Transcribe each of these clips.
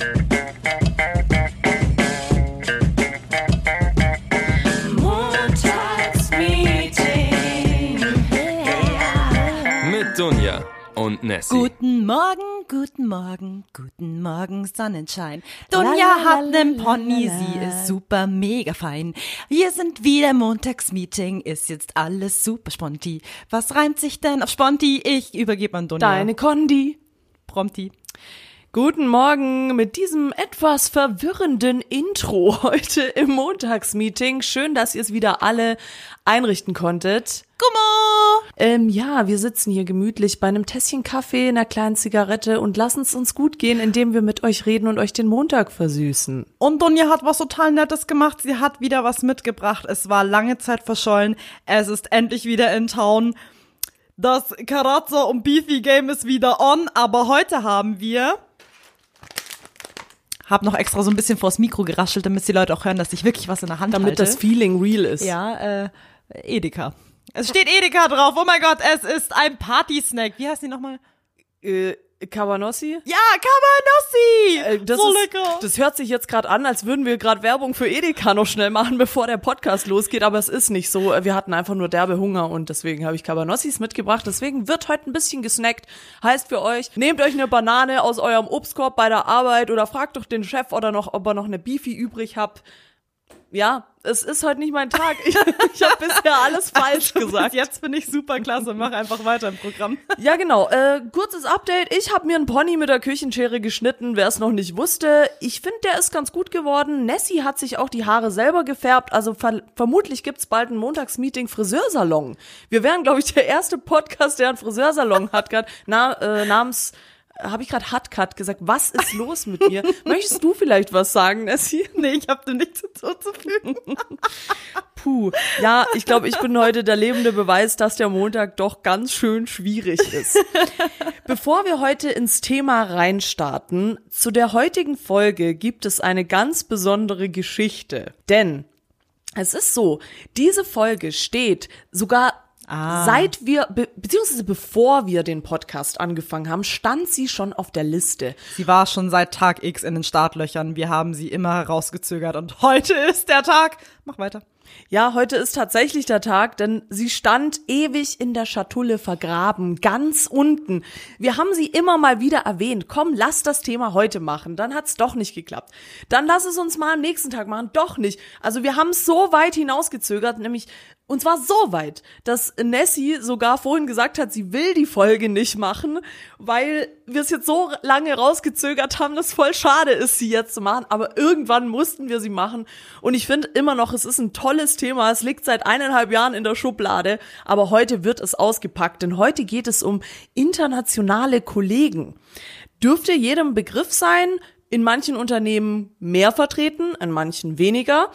Montagsmeeting. Mit Dunja und Nessie. Guten Morgen, guten Morgen, guten Morgen, Sonnenschein. Dunja hat nen Pony, sie ist super mega fein. Wir sind wieder im Montagsmeeting, ist jetzt alles super sponti. Was reimt sich denn auf sponti? Ich übergebe an Dunja. Deine Kondi. Prompti. Guten Morgen mit diesem etwas verwirrenden Intro heute im Montagsmeeting. Schön, dass ihr es wieder alle einrichten konntet. Gummo! Ähm, ja, wir sitzen hier gemütlich bei einem Tässchen Kaffee, einer kleinen Zigarette und lassen es uns gut gehen, indem wir mit euch reden und euch den Montag versüßen. Und Dunja hat was total Nettes gemacht. Sie hat wieder was mitgebracht. Es war lange Zeit verschollen. Es ist endlich wieder in Town. Das Karazza und Beefy Game ist wieder on, aber heute haben wir hab noch extra so ein bisschen vors Mikro geraschelt, damit die Leute auch hören, dass ich wirklich was in der Hand Damit halte. das Feeling real ist. ja, äh, Edeka. Es steht Edeka drauf. Oh mein Gott, es ist ein Party-Snack. Wie heißt die nochmal? Äh, Cabanossi? Ja, Cabanossi! Äh, das so ist, lecker. Das hört sich jetzt gerade an, als würden wir gerade Werbung für Edeka noch schnell machen, bevor der Podcast losgeht, aber es ist nicht so. Wir hatten einfach nur derbe Hunger und deswegen habe ich Cabanossis mitgebracht. Deswegen wird heute ein bisschen gesnackt. Heißt für euch, nehmt euch eine Banane aus eurem Obstkorb bei der Arbeit oder fragt doch den Chef oder noch, ob er noch eine Beefy übrig habt. Ja, es ist heute nicht mein Tag. Ich, ich habe bisher alles falsch gesagt. Jetzt bin ich super klasse. Mach einfach weiter im Programm. Ja, genau. Äh, kurzes Update. Ich habe mir einen Pony mit der Küchenschere geschnitten, wer es noch nicht wusste. Ich finde, der ist ganz gut geworden. Nessie hat sich auch die Haare selber gefärbt. Also ver vermutlich gibt's bald ein Montagsmeeting Friseursalon. Wir wären, glaube ich, der erste Podcast, der einen Friseursalon hat, grad, na, äh, namens habe ich gerade Hutcut gesagt. Was ist los mit mir? Möchtest du vielleicht was sagen, Nessie? Nee, ich habe dem nichts hinzuzufügen. Puh. Ja, ich glaube, ich bin heute der lebende Beweis, dass der Montag doch ganz schön schwierig ist. Bevor wir heute ins Thema reinstarten, zu der heutigen Folge gibt es eine ganz besondere Geschichte. Denn es ist so, diese Folge steht sogar Ah. Seit wir, be beziehungsweise bevor wir den Podcast angefangen haben, stand sie schon auf der Liste. Sie war schon seit Tag X in den Startlöchern. Wir haben sie immer herausgezögert und heute ist der Tag. Mach weiter. Ja, heute ist tatsächlich der Tag, denn sie stand ewig in der Schatulle vergraben, ganz unten. Wir haben sie immer mal wieder erwähnt. Komm, lass das Thema heute machen. Dann hat's doch nicht geklappt. Dann lass es uns mal am nächsten Tag machen. Doch nicht. Also wir haben es so weit hinausgezögert, nämlich und zwar so weit, dass Nessie sogar vorhin gesagt hat, sie will die Folge nicht machen, weil wir es jetzt so lange rausgezögert haben, dass voll schade ist, sie jetzt zu machen. Aber irgendwann mussten wir sie machen. Und ich finde immer noch, es ist ein tolles Thema. Es liegt seit eineinhalb Jahren in der Schublade. Aber heute wird es ausgepackt, denn heute geht es um internationale Kollegen. Dürfte jedem Begriff sein, in manchen Unternehmen mehr vertreten, in manchen weniger.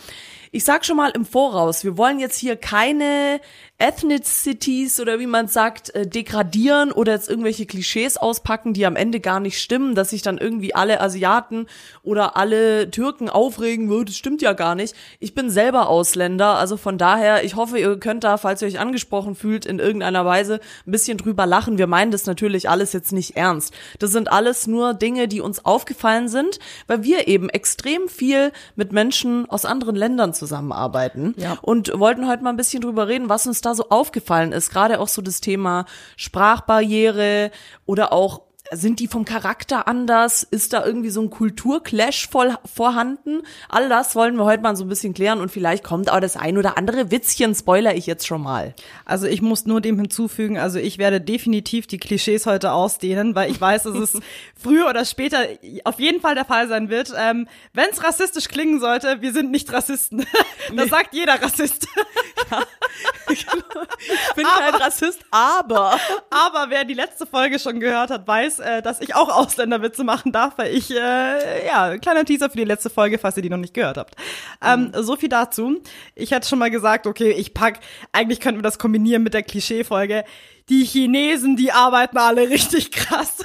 Ich sag schon mal im Voraus, wir wollen jetzt hier keine Ethnicities oder wie man sagt, äh, degradieren oder jetzt irgendwelche Klischees auspacken, die am Ende gar nicht stimmen, dass sich dann irgendwie alle Asiaten oder alle Türken aufregen, "Oh, das stimmt ja gar nicht. Ich bin selber Ausländer, also von daher, ich hoffe, ihr könnt da, falls ihr euch angesprochen fühlt, in irgendeiner Weise ein bisschen drüber lachen. Wir meinen das natürlich alles jetzt nicht ernst. Das sind alles nur Dinge, die uns aufgefallen sind, weil wir eben extrem viel mit Menschen aus anderen Ländern zusammenarbeiten Ja. und wollten heute mal ein bisschen drüber reden, was uns da so aufgefallen ist. Gerade auch so das Thema Sprachbarriere oder auch sind die vom Charakter anders? Ist da irgendwie so ein Kulturclash voll vorhanden? All das wollen wir heute mal so ein bisschen klären und vielleicht kommt auch das ein oder andere Witzchen, spoiler ich jetzt schon mal. Also ich muss nur dem hinzufügen, also ich werde definitiv die Klischees heute ausdehnen, weil ich weiß, dass es früher oder später auf jeden Fall der Fall sein wird. Ähm, Wenn es rassistisch klingen sollte, wir sind nicht Rassisten. Das sagt jeder Rassist. Ich bin kein Rassist, aber Aber wer die letzte Folge schon gehört hat, weiß, äh, dass ich auch Ausländerwitze machen darf, weil ich, äh, ja, kleiner Teaser für die letzte Folge, falls ihr die noch nicht gehört habt. Ähm, so viel dazu. Ich hatte schon mal gesagt, okay, ich pack, eigentlich könnten wir das kombinieren mit der Klischee-Folge. Die Chinesen, die arbeiten alle richtig krass.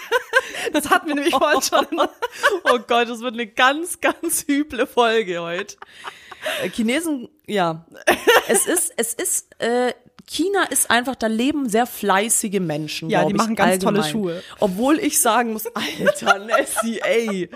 Das hatten wir nämlich vorhin schon. oh Gott, das wird eine ganz, ganz üble Folge heute. Äh, Chinesen, ja. Es ist, es ist, äh, China ist einfach, da leben sehr fleißige Menschen. Ja, die ich, machen ganz tolle allgemein. Schuhe. Obwohl ich sagen muss, Alter, Nessie, ey.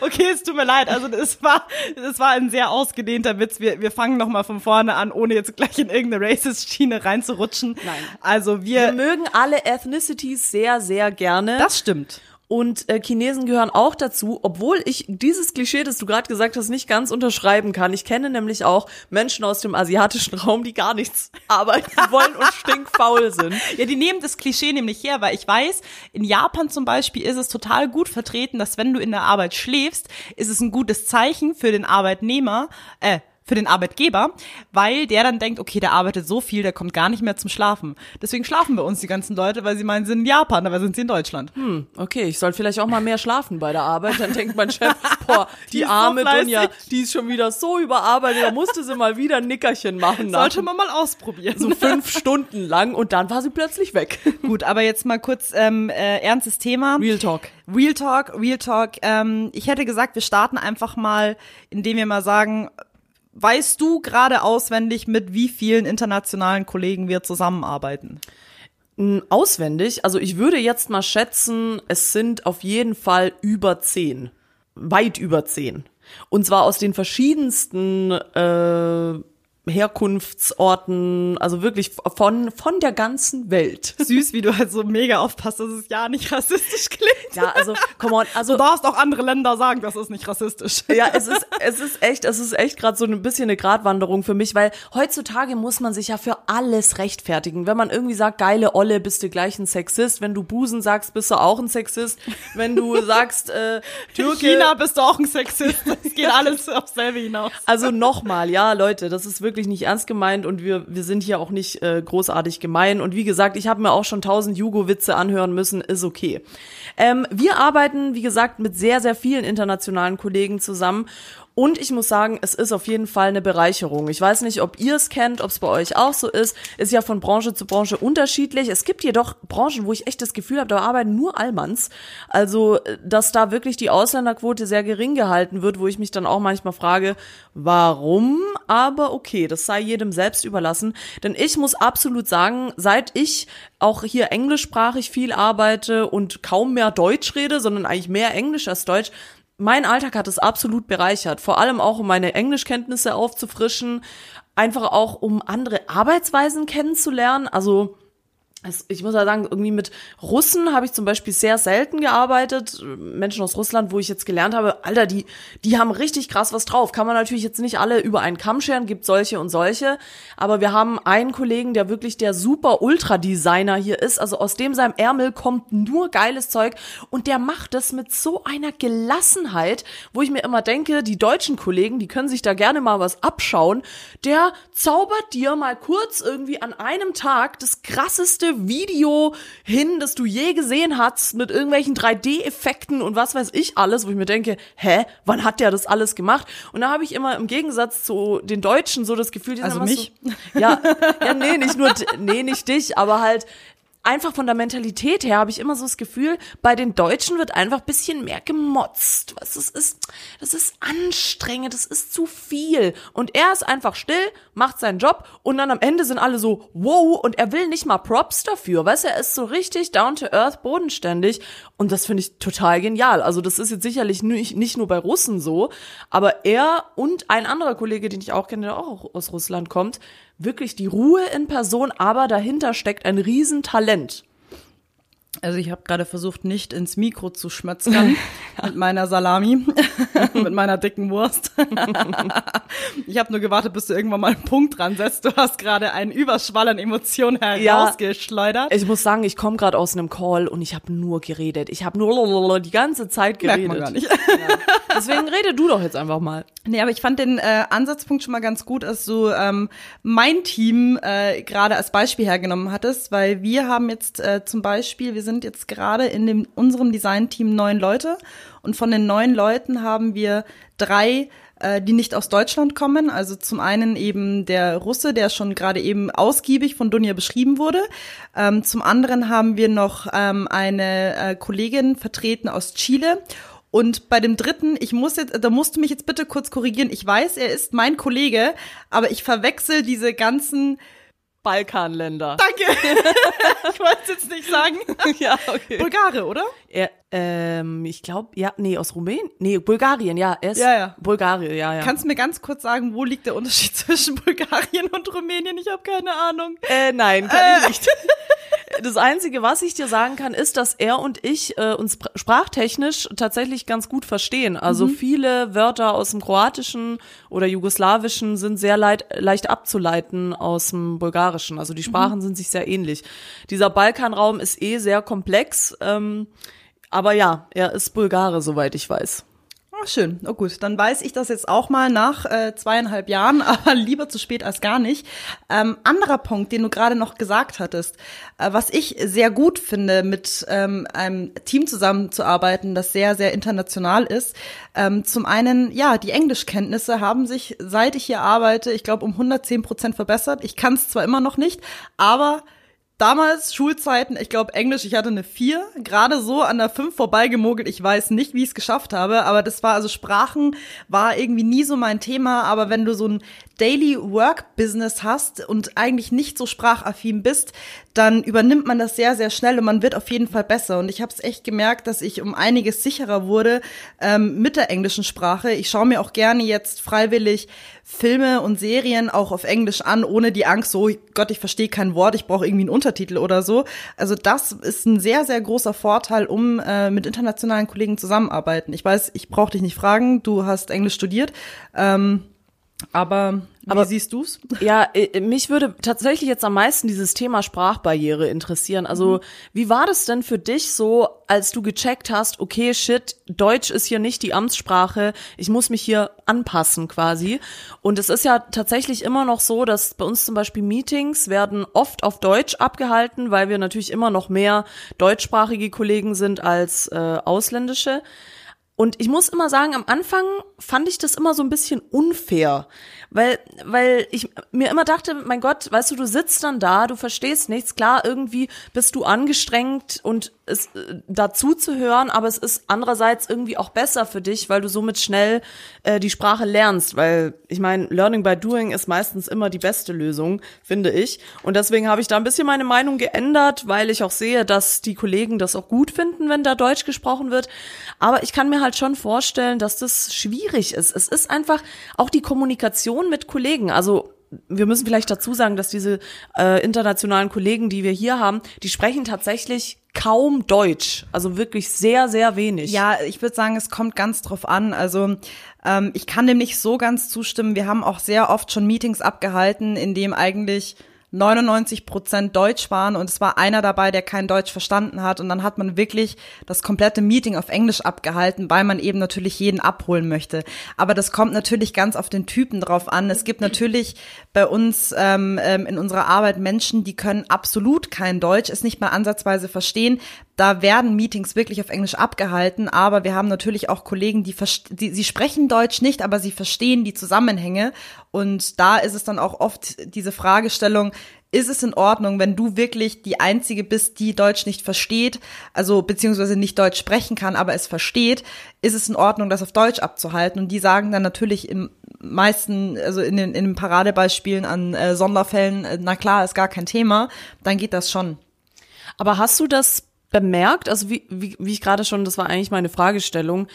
Okay, es tut mir leid. Also das war, das war ein sehr ausgedehnter Witz. Wir, wir fangen noch mal von vorne an, ohne jetzt gleich in irgendeine Racist-Schiene reinzurutschen. Nein. Also Wir wir, mögen alle Ethnicities sehr, sehr gerne. das stimmt. Und äh, Chinesen gehören auch dazu, obwohl ich dieses Klischee, das du gerade gesagt hast, nicht ganz unterschreiben kann. Ich kenne nämlich auch Menschen aus dem asiatischen Raum, die gar nichts arbeiten wollen und stinkfaul sind. Ja, die nehmen das Klischee nämlich her, weil ich weiß, in Japan zum Beispiel ist es total gut vertreten, dass wenn du in der Arbeit schläfst, ist es ein gutes Zeichen für den Arbeitnehmer, äh, für den Arbeitgeber, weil der dann denkt, okay, der arbeitet so viel, der kommt gar nicht mehr zum Schlafen. Deswegen schlafen bei uns die ganzen Leute, weil sie meinen, sie sind in Japan, dabei sind sie in Deutschland. Okay, ich soll vielleicht auch mal mehr schlafen bei der Arbeit. Dann denkt mein Chef, boah, die, Die so arme fleißig. Dunja, die ist schon wieder so überarbeitet, da musste sie mal wieder ein Nickerchen machen. nach- Sollte man mal ausprobieren. so fünf Stunden lang und dann war sie plötzlich weg. Gut, aber jetzt mal kurz ähm, äh, ernstes Thema. Real Talk. Real Talk, Real Talk. Ähm, ich hätte gesagt, wir starten einfach mal, indem wir mal sagen, weißt du gerade auswendig, mit wie vielen internationalen Kollegen wir zusammenarbeiten? Auswendig, also ich würde jetzt mal schätzen, es sind auf jeden Fall über zehn. Weit über zehn. Und zwar aus den verschiedensten äh, Herkunftsorten, also wirklich von, von der ganzen Welt. Süß, wie du halt so mega aufpasst, dass es ja nicht rassistisch klingt. Ja, also, come on, also Du darfst auch andere Länder sagen, das ist nicht rassistisch. Ja, es ist, es ist echt, es ist echt gerade so ein bisschen eine Gratwanderung für mich, weil heutzutage muss man sich ja für alles rechtfertigen. Wenn man irgendwie sagt, geile Olle, bist du gleich ein Sexist. Wenn du Busen sagst, bist du auch ein Sexist. Wenn du sagst, äh, Türke. China bist du auch ein Sexist. Es geht alles aufs selbe hinaus. Also nochmal, ja, Leute, das ist wirklich nicht ernst gemeint und wir, wir sind hier auch nicht äh, großartig gemein. Und wie gesagt, ich habe mir auch schon tausend Jugo-Witze anhören müssen, ist okay. Ähm, wir arbeiten, wie gesagt, mit sehr, sehr vielen internationalen Kollegen zusammen. Und ich muss sagen, es ist auf jeden Fall eine Bereicherung. Ich weiß nicht, ob ihr es kennt, ob es bei euch auch so ist. Ist ja von Branche zu Branche unterschiedlich. Es gibt jedoch Branchen, wo ich echt das Gefühl habe, da arbeiten nur Allmanns. Also, äh, dass da wirklich die Ausländerquote sehr gering gehalten wird, wo ich mich dann auch manchmal frage, warum? Aber okay, das sei jedem selbst überlassen. Denn ich muss absolut sagen, seit ich auch hier englischsprachig viel arbeite und kaum mehr Deutsch rede, sondern eigentlich mehr Englisch als Deutsch, mein Alltag hat es absolut bereichert. Vor allem auch, um meine Englischkenntnisse aufzufrischen. Einfach auch, um andere Arbeitsweisen kennenzulernen. Also, ich muss ja sagen, irgendwie mit Russen habe ich zum Beispiel sehr selten gearbeitet. Menschen aus Russland, wo ich jetzt gelernt habe, Alter, die, die haben richtig krass was drauf. Kann man natürlich jetzt nicht alle über einen Kamm scheren, gibt solche und solche. Aber wir haben einen Kollegen, der wirklich der super Ultra-Designer hier ist. Also aus dem seinem Ärmel kommt nur geiles Zeug. Und der macht das mit so einer Gelassenheit, wo ich mir immer denke, die deutschen Kollegen, die können sich da gerne mal was abschauen. Der zaubert dir mal kurz irgendwie an einem Tag das krasseste Video hin, das du je gesehen hast, mit irgendwelchen 3D-Effekten und was weiß ich alles, wo ich mir denke, hä, wann hat der das alles gemacht? Und da habe ich immer im Gegensatz zu den Deutschen so das Gefühl, die sind Also mich? So, ja, ja, nee, nicht nur, nee, nicht dich, aber halt einfach von der Mentalität her habe ich immer so das Gefühl, bei den Deutschen wird einfach ein bisschen mehr gemotzt. Was das ist, das ist anstrengend, das ist zu viel. Und er ist einfach still, macht seinen Job und dann am Ende sind alle so, wow, und er will nicht mal Props dafür. Weißt du, er ist so richtig down to earth, bodenständig. Und das finde ich total genial. Also das ist jetzt sicherlich nicht, nicht nur bei Russen so, aber er und ein anderer Kollege, den ich auch kenne, der auch aus Russland kommt, wirklich die Ruhe in Person, aber dahinter steckt ein Riesentalent. Also ich habe gerade versucht, nicht ins Mikro zu schmötzern mit meiner Salami, mit meiner dicken Wurst. ich habe nur gewartet, bis du irgendwann mal einen Punkt dran setzt. Du hast gerade einen Überschwall an Emotionen herausgeschleudert. Ich muss sagen, ich komme gerade aus einem Call und ich habe nur geredet. Ich habe nur die ganze Zeit Merkt geredet. man gar nicht. Deswegen rede du doch jetzt einfach mal. Nee, aber ich fand den äh, Ansatzpunkt schon mal ganz gut, dass du ähm, mein Team äh, gerade als Beispiel hergenommen hattest, weil wir haben jetzt äh, zum Beispiel, wir sind jetzt gerade in dem, unserem Design-Team neun Leute und von den neun Leuten haben wir drei äh, die nicht aus Deutschland kommen. Also zum einen eben der Russe, der schon gerade eben ausgiebig von Dunja beschrieben wurde. Ähm, zum anderen haben wir noch ähm, eine äh, Kollegin vertreten aus Chile. Und bei dem dritten, ich muss jetzt, da musst du mich jetzt bitte kurz korrigieren. Ich weiß, er ist mein Kollege, aber ich verwechsel diese ganzen Balkanländer. Danke. ich wollte es jetzt nicht sagen. ja, okay. Bulgare, oder? Er, ähm, ich glaube, ja, nee, aus Rumänien? Nee, Bulgarien, ja. Er ist Ja, ja. Bulgarien, ja, ja. Kannst du mir ganz kurz sagen, wo liegt der Unterschied zwischen Bulgarien und Rumänien? Ich habe keine Ahnung. Äh, nein, kann ich nicht. Das Einzige, was ich dir sagen kann, ist, dass er und ich äh, uns spr- sprachtechnisch tatsächlich ganz gut verstehen. Also viele Wörter aus dem Kroatischen oder Jugoslawischen sind sehr leid, leicht abzuleiten aus dem Bulgarischen. Also die Sprachen sind sich sehr ähnlich. Dieser Balkanraum ist eh sehr komplex. Ähm, aber ja, er ist Bulgare, soweit ich weiß. Oh, schön. Oh gut, dann weiß ich das jetzt auch mal nach äh, zweieinhalb Jahren, aber lieber zu spät als gar nicht. Ähm, anderer Punkt, den du gerade noch gesagt hattest, äh, was ich sehr gut finde, mit ähm, einem Team zusammenzuarbeiten, das sehr, sehr international ist. Ähm, zum einen, ja, die Englischkenntnisse haben sich, seit ich hier arbeite, ich glaube, um 110 Prozent verbessert. Ich kann es zwar immer noch nicht, aber Damals, Schulzeiten, ich glaube Englisch, ich hatte eine 4, gerade so an der 5 vorbeigemogelt. Ich weiß nicht, wie ich es geschafft habe, aber das war, also Sprachen war irgendwie nie so mein Thema, aber wenn du so ein Daily Work Business hast und eigentlich nicht so sprachaffin bist, dann übernimmt man das sehr, sehr schnell und man wird auf jeden Fall besser. Und ich habe es echt gemerkt, dass ich um einiges sicherer wurde ähm, mit der englischen Sprache. Ich schaue mir auch gerne jetzt freiwillig Filme und Serien auch auf Englisch an, ohne die Angst, so Gott, ich verstehe kein Wort, ich brauche irgendwie einen Untertitel oder so. Also das ist ein sehr, sehr großer Vorteil, um äh, mit internationalen Kollegen zusammenarbeiten. Ich weiß, ich brauche dich nicht fragen, du hast Englisch studiert, ähm, aber wie Aber- siehst du's? Ja, äh, mich würde tatsächlich jetzt am meisten dieses Thema Sprachbarriere interessieren. Also, wie war das denn für dich so, als du gecheckt hast, okay, shit, Deutsch ist hier nicht die Amtssprache, ich muss mich hier anpassen quasi. Und es ist ja tatsächlich immer noch so, dass bei uns zum Beispiel Meetings werden oft auf Deutsch abgehalten, weil wir natürlich immer noch mehr deutschsprachige Kollegen sind als äh, ausländische. Und ich muss immer sagen, am Anfang fand ich das immer so ein bisschen unfair, weil, weil ich mir immer dachte, mein Gott, weißt du, du sitzt dann da, du verstehst nichts, klar, irgendwie bist du angestrengt und es äh, dazu zu hören, aber es ist andererseits irgendwie auch besser für dich, weil du somit schnell äh, die Sprache lernst, weil ich meine, Learning by Doing ist meistens immer die beste Lösung, finde ich. Und deswegen habe ich da ein bisschen meine Meinung geändert, weil ich auch sehe, dass die Kollegen das auch gut finden, wenn da Deutsch gesprochen wird. Aber ich kann mir halt schon vorstellen, dass das schwierig ist. Es ist einfach auch die Kommunikation mit Kollegen. Also wir müssen vielleicht dazu sagen, dass diese äh, internationalen Kollegen, die wir hier haben, die sprechen tatsächlich kaum Deutsch. Also wirklich sehr, sehr wenig. Ja, ich würde sagen, es kommt ganz drauf an. Also ähm, ich kann dem nicht so ganz zustimmen. Wir haben auch sehr oft schon Meetings abgehalten, in dem eigentlich 99 Prozent Deutsch waren und es war einer dabei, der kein Deutsch verstanden hat und dann hat man wirklich das komplette Meeting auf Englisch abgehalten, weil man eben natürlich jeden abholen möchte. Aber das kommt natürlich ganz auf den Typen drauf an. Es gibt natürlich bei uns ähm, ähm, in unserer Arbeit Menschen, die können absolut kein Deutsch, es nicht mal ansatzweise verstehen. Da werden Meetings wirklich auf Englisch abgehalten, aber wir haben natürlich auch Kollegen, die, die sie sprechen Deutsch nicht, aber sie verstehen die Zusammenhänge und da ist es dann auch oft diese Fragestellung, ist es in Ordnung, wenn du wirklich die Einzige bist, die Deutsch nicht versteht, also beziehungsweise nicht Deutsch sprechen kann, aber es versteht, ist es in Ordnung, das auf Deutsch abzuhalten? Und die sagen dann natürlich im meisten, also in den, in den Paradebeispielen an äh, Sonderfällen, äh, na klar, ist gar kein Thema, dann geht das schon. Aber hast du das bemerkt? Also wie, wie, wie ich gerade schon, das war eigentlich meine Fragestellung.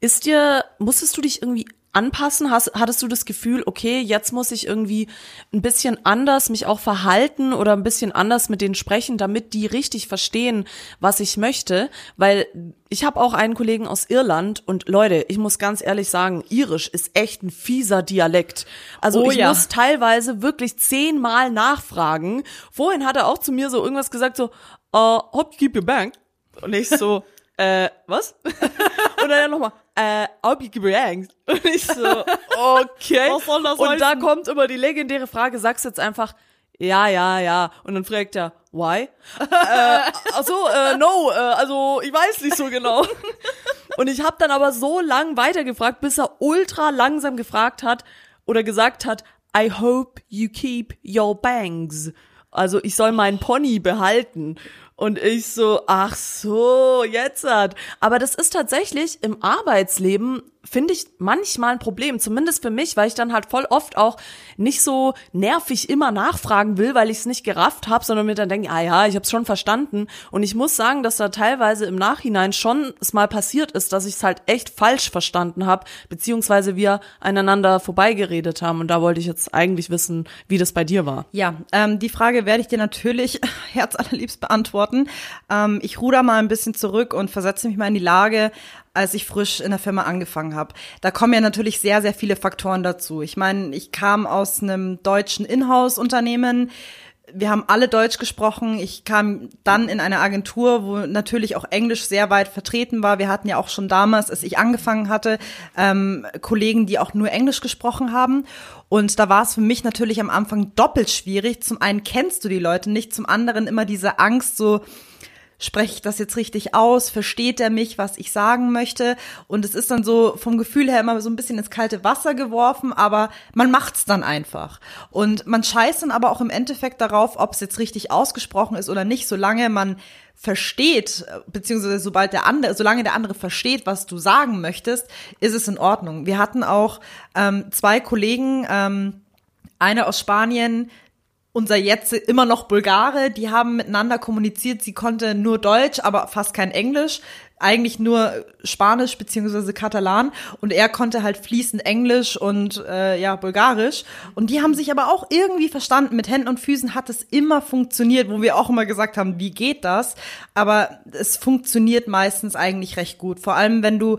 Ist dir, musstest du dich irgendwie anpassen? Hast, hattest du das Gefühl, okay, jetzt muss ich irgendwie ein bisschen anders mich auch verhalten oder ein bisschen anders mit denen sprechen, damit die richtig verstehen, was ich möchte? Weil ich habe auch einen Kollegen aus Irland und Leute, ich muss ganz ehrlich sagen, Irisch ist echt ein fieser Dialekt. Also Oh ich ja. muss teilweise wirklich zehnmal nachfragen. Vorhin hat er auch zu mir so irgendwas gesagt, so, uh, hope you keep your bank. Und ich so, äh, was? Und dann nochmal, äh, hope you keep your bank. Und ich so, okay. Was soll das Und da heißen? kommt immer die legendäre Frage, sagst jetzt einfach, ja, ja, ja. Und dann fragt er, why? äh, ach so, äh, no, äh, also ich weiß nicht so genau. Und ich habe dann aber so lang weitergefragt, bis er ultra langsam gefragt hat oder gesagt hat, I hope you keep your bangs. Also ich soll meinen Pony behalten. Und ich so, ach so, jetzt hat. Aber das ist tatsächlich im Arbeitsleben finde ich manchmal ein Problem, zumindest für mich, weil ich dann halt voll oft auch nicht so nervig immer nachfragen will, weil ich es nicht gerafft habe, sondern mir dann denke, ah ja, ich habe es schon verstanden. Und ich muss sagen, dass da teilweise im Nachhinein schon es mal passiert ist, dass ich es halt echt falsch verstanden habe, beziehungsweise wir aneinander vorbeigeredet haben. Und da wollte ich jetzt eigentlich wissen, wie das bei dir war. Ja, ähm, die Frage werde ich dir natürlich herzallerliebst beantworten. Ähm, ich ruder mal ein bisschen zurück und versetze mich mal in die Lage als ich frisch in der Firma angefangen habe. Da kommen ja natürlich sehr, sehr viele Faktoren dazu. Ich meine, ich kam aus einem deutschen Inhouse-Unternehmen. Wir haben alle Deutsch gesprochen. Ich kam dann in eine Agentur, wo natürlich auch Englisch sehr weit vertreten war. Wir hatten ja auch schon damals, als ich angefangen hatte, ähm, Kollegen, die auch nur Englisch gesprochen haben. Und da war es für mich natürlich am Anfang doppelt schwierig. Zum einen kennst du die Leute nicht, zum anderen immer diese Angst, so spreche ich das jetzt richtig aus? Versteht er mich, was ich sagen möchte? Und es ist dann so vom Gefühl her immer so ein bisschen ins kalte Wasser geworfen, aber man macht's dann einfach. Und man scheißt dann aber auch im Endeffekt darauf, ob es jetzt richtig ausgesprochen ist oder nicht, solange man versteht, beziehungsweise sobald der andere, solange der andere versteht, was du sagen möchtest, ist es in Ordnung. Wir hatten auch ähm, zwei Kollegen, ähm, eine aus Spanien, unser jetzt immer noch Bulgare, die haben miteinander kommuniziert. Sie konnte nur Deutsch, aber fast kein Englisch, eigentlich nur Spanisch beziehungsweise Katalan und er konnte halt fließend Englisch und äh, ja Bulgarisch und die haben sich aber auch irgendwie verstanden. Mit Händen und Füßen hat es immer funktioniert, wo wir auch immer gesagt haben, wie geht das? Aber es funktioniert meistens eigentlich recht gut. Vor allem wenn du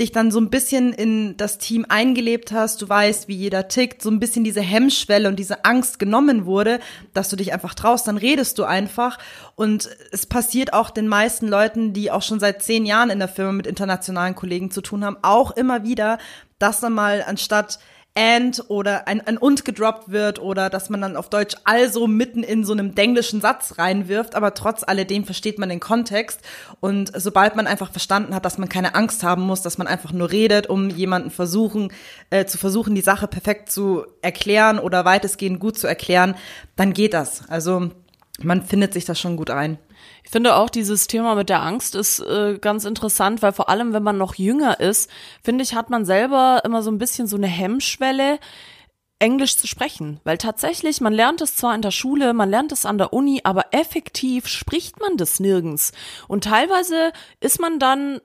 dich dann so ein bisschen in das Team eingelebt hast, du weißt, wie jeder tickt, so ein bisschen diese Hemmschwelle und diese Angst genommen wurde, dass du dich einfach traust, dann redest du einfach. Und es passiert auch den meisten Leuten, die auch schon seit zehn Jahren in der Firma mit internationalen Kollegen zu tun haben, auch immer wieder, dass dann mal anstatt and oder ein, ein und gedroppt wird oder dass man dann auf Deutsch also mitten in so einem denglischen Satz reinwirft, aber trotz alledem versteht man den Kontext und sobald man einfach verstanden hat, dass man keine Angst haben muss, dass man einfach nur redet, um jemanden versuchen äh, zu versuchen, die Sache perfekt zu erklären oder weitestgehend gut zu erklären, dann geht das. Also man findet sich da schon gut ein. Ich finde auch dieses Thema mit der Angst ist äh, ganz interessant, weil vor allem, wenn man noch jünger ist, finde ich, hat man selber immer so ein bisschen so eine Hemmschwelle, Englisch zu sprechen. Weil tatsächlich, man lernt es zwar in der Schule, man lernt es an der Uni, aber effektiv spricht man das nirgends. Und teilweise ist man dann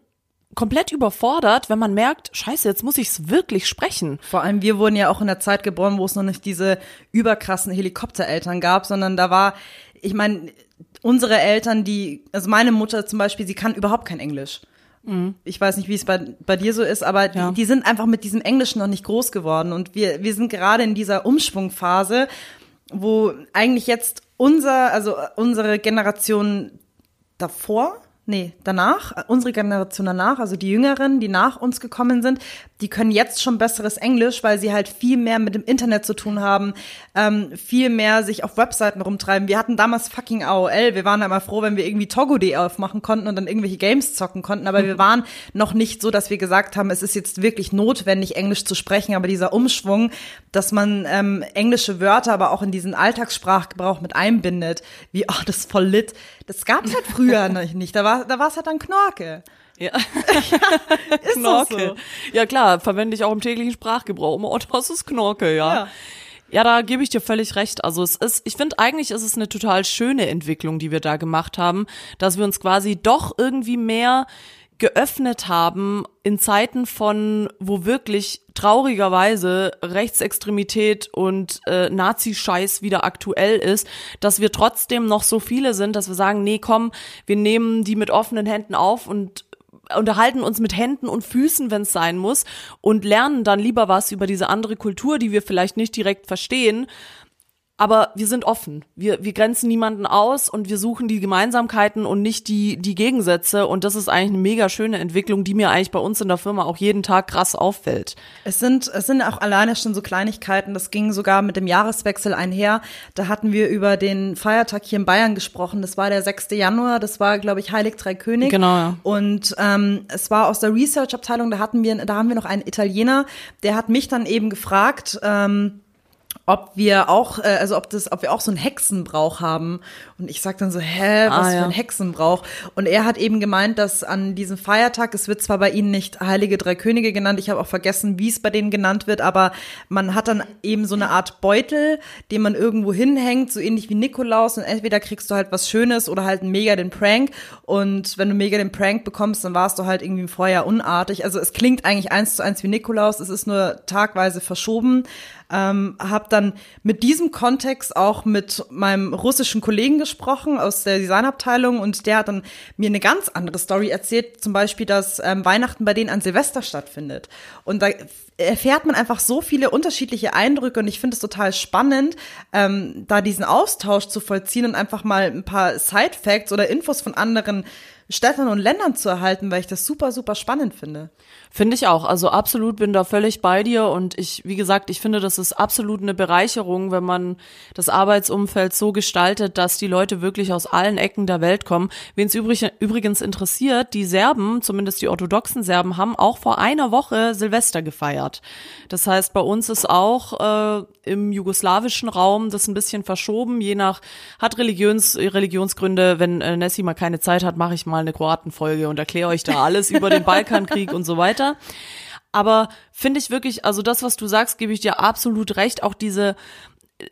komplett überfordert, wenn man merkt, scheiße, jetzt muss ich es wirklich sprechen. Vor allem wir wurden ja auch in der Zeit geboren, wo es noch nicht diese überkrassen Helikoptereltern gab, sondern da war, ich meine, unsere Eltern, die, also meine Mutter zum Beispiel, sie kann überhaupt kein Englisch. Mhm. Ich weiß nicht, wie es bei, bei dir so ist, aber die, ja. die sind einfach mit diesem Englischen noch nicht groß geworden. Und wir, wir sind gerade in dieser Umschwungphase, wo eigentlich jetzt unser, also unsere Generation davor, nee, danach, unsere Generation danach, also die Jüngeren, die nach uns gekommen sind, die können jetzt schon besseres Englisch, weil sie halt viel mehr mit dem Internet zu tun haben, ähm, viel mehr sich auf Webseiten rumtreiben. Wir hatten damals fucking AOL. Wir waren immer froh, wenn wir irgendwie Togo.de aufmachen konnten und dann irgendwelche Games zocken konnten. Aber mhm. wir waren noch nicht so, dass wir gesagt haben, es ist jetzt wirklich notwendig, Englisch zu sprechen. Aber dieser Umschwung, dass man ähm, englische Wörter aber auch in diesen Alltagssprachgebrauch mit einbindet, wie, oh, das ist voll lit. Das gab's halt früher noch nicht. Da war, da war es halt dann Knorke. Ja. ist Knorke. So. Ja klar, verwende ich auch im täglichen Sprachgebrauch. Oh, das ist Knorke, ja. ja. Ja, da gebe ich dir völlig recht. Also es ist, ich finde eigentlich ist es eine total schöne Entwicklung, die wir da gemacht haben, dass wir uns quasi doch irgendwie mehr geöffnet haben in Zeiten von, wo wirklich traurigerweise Rechtsextremität und äh, Nazi-Scheiß wieder aktuell ist, dass wir trotzdem noch so viele sind, dass wir sagen, nee, komm, wir nehmen die mit offenen Händen auf und unterhalten uns mit Händen und Füßen, wenn es sein muss, und lernen dann lieber was über diese andere Kultur, die wir vielleicht nicht direkt verstehen, aber wir sind offen. Wir, wir grenzen niemanden aus und wir suchen die Gemeinsamkeiten und nicht die, die Gegensätze. Und das ist eigentlich eine mega schöne Entwicklung, die mir eigentlich bei uns in der Firma auch jeden Tag krass auffällt. Es sind, es sind auch alleine schon so Kleinigkeiten. Das ging sogar mit dem Jahreswechsel einher. Da hatten wir über den Feiertag hier in Bayern gesprochen. Das war der 6. Januar. Das war, glaube ich, Heilig Drei König. Genau. Ja. Und ähm, es war aus der Research-Abteilung. Da hatten wir, da haben wir noch einen Italiener. Der hat mich dann eben gefragt, ähm, ob wir auch, äh, also ob das, ob wir auch so einen Hexenbrauch haben. Und ich sag dann so, hä, was Ah, für ja. ein Hexenbrauch? Und er hat eben gemeint, dass an diesem Feiertag, es wird zwar bei ihnen nicht Heilige Drei Könige genannt, ich habe auch vergessen, wie es bei denen genannt wird, aber man hat dann eben so eine Art Beutel, den man irgendwo hinhängt, so ähnlich wie Nikolaus. Und entweder kriegst du halt was Schönes oder halt mega den Prank. Und wenn du mega den Prank bekommst, dann warst du halt irgendwie im Vorjahr unartig. Also es klingt eigentlich eins zu eins wie Nikolaus, es ist nur tagweise verschoben ähm, habe dann mit diesem Kontext auch mit meinem russischen Kollegen gesprochen aus der Designabteilung und der hat dann mir eine ganz andere Story erzählt, zum Beispiel, dass ähm, Weihnachten bei denen an Silvester stattfindet. Und da erfährt man einfach so viele unterschiedliche Eindrücke und ich finde es total spannend, ähm, da diesen Austausch zu vollziehen und einfach mal ein paar Side-Facts oder Infos von anderen Städten und Ländern zu erhalten, weil ich das super, super spannend finde. Finde ich auch. Also absolut bin da völlig bei dir und ich, wie gesagt, ich finde, das ist absolut eine Bereicherung, wenn man das Arbeitsumfeld so gestaltet, dass die Leute wirklich aus allen Ecken der Welt kommen. Wen es übrig, übrigens interessiert, die Serben, zumindest die orthodoxen Serben, haben auch vor einer Woche Silvester gefeiert. Das heißt, bei uns ist auch äh, im jugoslawischen Raum das ein bisschen verschoben, je nach, hat Religions, Religionsgründe, wenn äh, Nessie mal keine Zeit hat, mache ich mal eine Kroatenfolge und erkläre euch da alles über den Balkankrieg und so weiter. Aber finde ich wirklich, also das, was du sagst, gebe ich dir absolut recht. Auch diese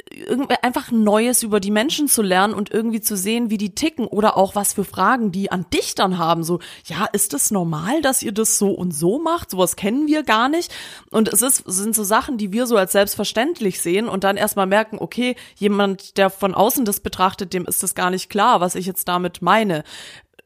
irgendwie einfach Neues über die Menschen zu lernen und irgendwie zu sehen, wie die ticken oder auch was für Fragen die an dich dann haben. So, ja, ist es normal, dass ihr das so und so macht? Sowas kennen wir gar nicht. Und es ist, sind so Sachen, die wir so als selbstverständlich sehen und dann erstmal merken, okay, jemand, der von außen das betrachtet, dem ist das gar nicht klar, was ich jetzt damit meine.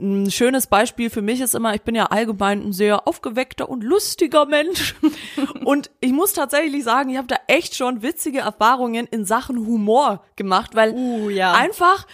Ein schönes Beispiel für mich ist immer, ich bin ja allgemein ein sehr aufgeweckter und lustiger Mensch. Und ich muss tatsächlich sagen, ich habe da echt schon witzige Erfahrungen in Sachen Humor gemacht, weil Uh, ja. einfach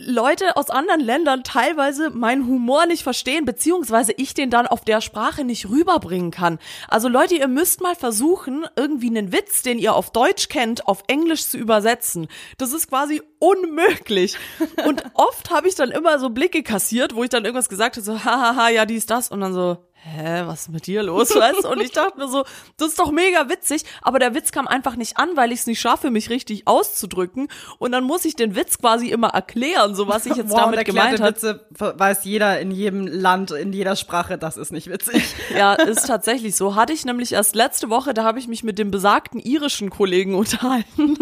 Leute aus anderen Ländern teilweise meinen Humor nicht verstehen, beziehungsweise ich den dann auf der Sprache nicht rüberbringen kann. Also Leute, ihr müsst mal versuchen, irgendwie einen Witz, den ihr auf Deutsch kennt, auf Englisch zu übersetzen. Das ist quasi unmöglich. Und oft habe ich dann immer so Blicke kassiert, wo ich dann irgendwas gesagt habe, so, hahaha, ja, dies, das, und dann so, hä, was ist mit dir los, weißt du? Und ich dachte mir so, das ist doch mega witzig, aber der Witz kam einfach nicht an, weil ich es nicht schaffe, mich richtig auszudrücken. Und dann muss ich den Witz quasi immer erklären, so was ich jetzt Wow, damit gemeint habe. Witze weiß jeder in jedem Land, in jeder Sprache, das ist nicht witzig. Ja, ist tatsächlich so. Hatte ich nämlich erst letzte Woche, da habe ich mich mit dem besagten irischen Kollegen unterhalten,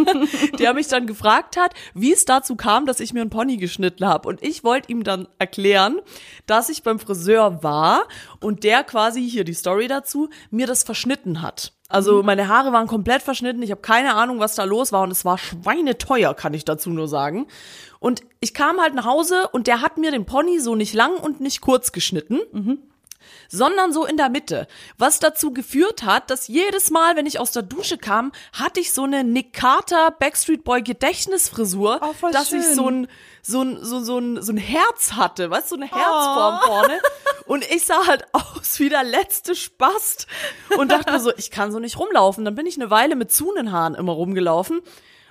der mich dann gefragt hat, wie es dazu kam, dass ich mir einen Pony geschnitten habe. Und ich wollte ihm dann erklären, dass ich beim Friseur war und der quasi, hier die Story dazu, mir das verschnitten hat. Also meine Haare waren komplett verschnitten, ich habe keine Ahnung, was da los war und es war schweineteuer, kann ich dazu nur sagen. Und ich kam halt nach Hause und der hat mir den Pony so nicht lang und nicht kurz geschnitten sondern so in der Mitte. Was dazu geführt hat, dass jedes Mal, wenn ich aus der Dusche kam, hatte ich so eine Nick Carter Backstreet Boy Gedächtnisfrisur, Oh, dass ich schön. so ein so ein so so ein so ein Herz hatte, weißt du, so eine Herzform vorne und ich sah halt aus wie der letzte Spast und dachte mir so, ich kann so nicht rumlaufen. Dann bin ich eine Weile mit Zunenhaaren immer rumgelaufen.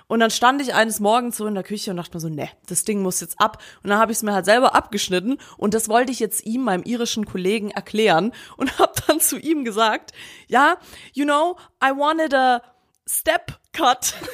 Und dann stand ich eines Morgens so in der Küche und dachte mir so, ne, das Ding muss jetzt ab. Und dann habe ich es mir halt selber abgeschnitten und das wollte ich jetzt ihm, meinem irischen Kollegen, erklären und habe dann zu ihm gesagt, ja, you know, I wanted a step cut.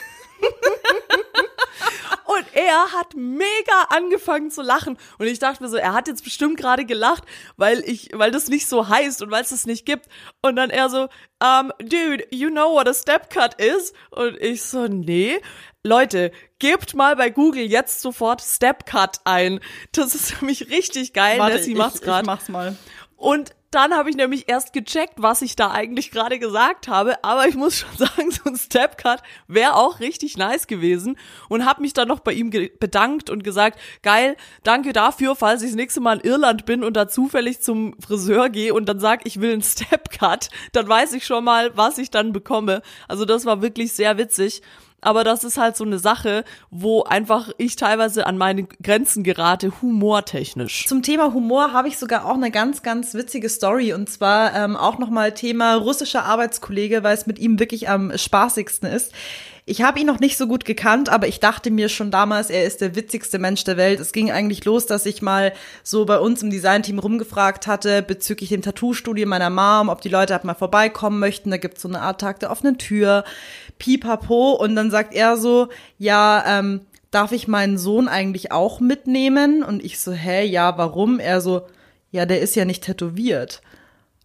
Und er hat mega angefangen zu lachen. Und ich dachte mir so, er hat jetzt bestimmt gerade gelacht, weil ich, weil das nicht so heißt und weil es das nicht gibt. Und dann er so, um, dude, you know what a step cut is? Und ich so, nee. Leute, gebt mal bei Google jetzt sofort Step Cut ein. Das ist für mich richtig geil. Nessie ich, macht's ich gerade. mach's mal. Und dann habe ich nämlich erst gecheckt, was ich da eigentlich gerade gesagt habe. Aber ich muss schon sagen, so ein Step-Cut wäre auch richtig nice gewesen. Und habe mich dann noch bei ihm bedankt und gesagt, geil, danke dafür, falls ich das nächste Mal in Irland bin und da zufällig zum Friseur gehe und dann sag, ich will einen Step-Cut, dann weiß ich schon mal, was ich dann bekomme. Also das war wirklich sehr witzig. Aber das ist halt so eine Sache, wo einfach ich teilweise an meine Grenzen gerate, humortechnisch. Zum Thema Humor habe ich sogar auch eine ganz, ganz witzige Story und zwar ähm, auch nochmal Thema russischer Arbeitskollege, weil es mit ihm wirklich am spaßigsten ist. ich habe ihn noch nicht so gut gekannt, aber ich dachte mir schon damals, er ist der witzigste Mensch der Welt. Es ging eigentlich los, dass ich mal so bei uns im Designteam rumgefragt hatte bezüglich dem Tattoo-Studio meiner Mom, ob die Leute halt mal vorbeikommen möchten. Da gibt's so eine Art Tag der offenen Tür, pipapo. Und dann sagt er so, ja, ähm, darf ich meinen Sohn eigentlich auch mitnehmen? Und ich so, hä, ja, warum? Er so, ja, der ist ja nicht tätowiert.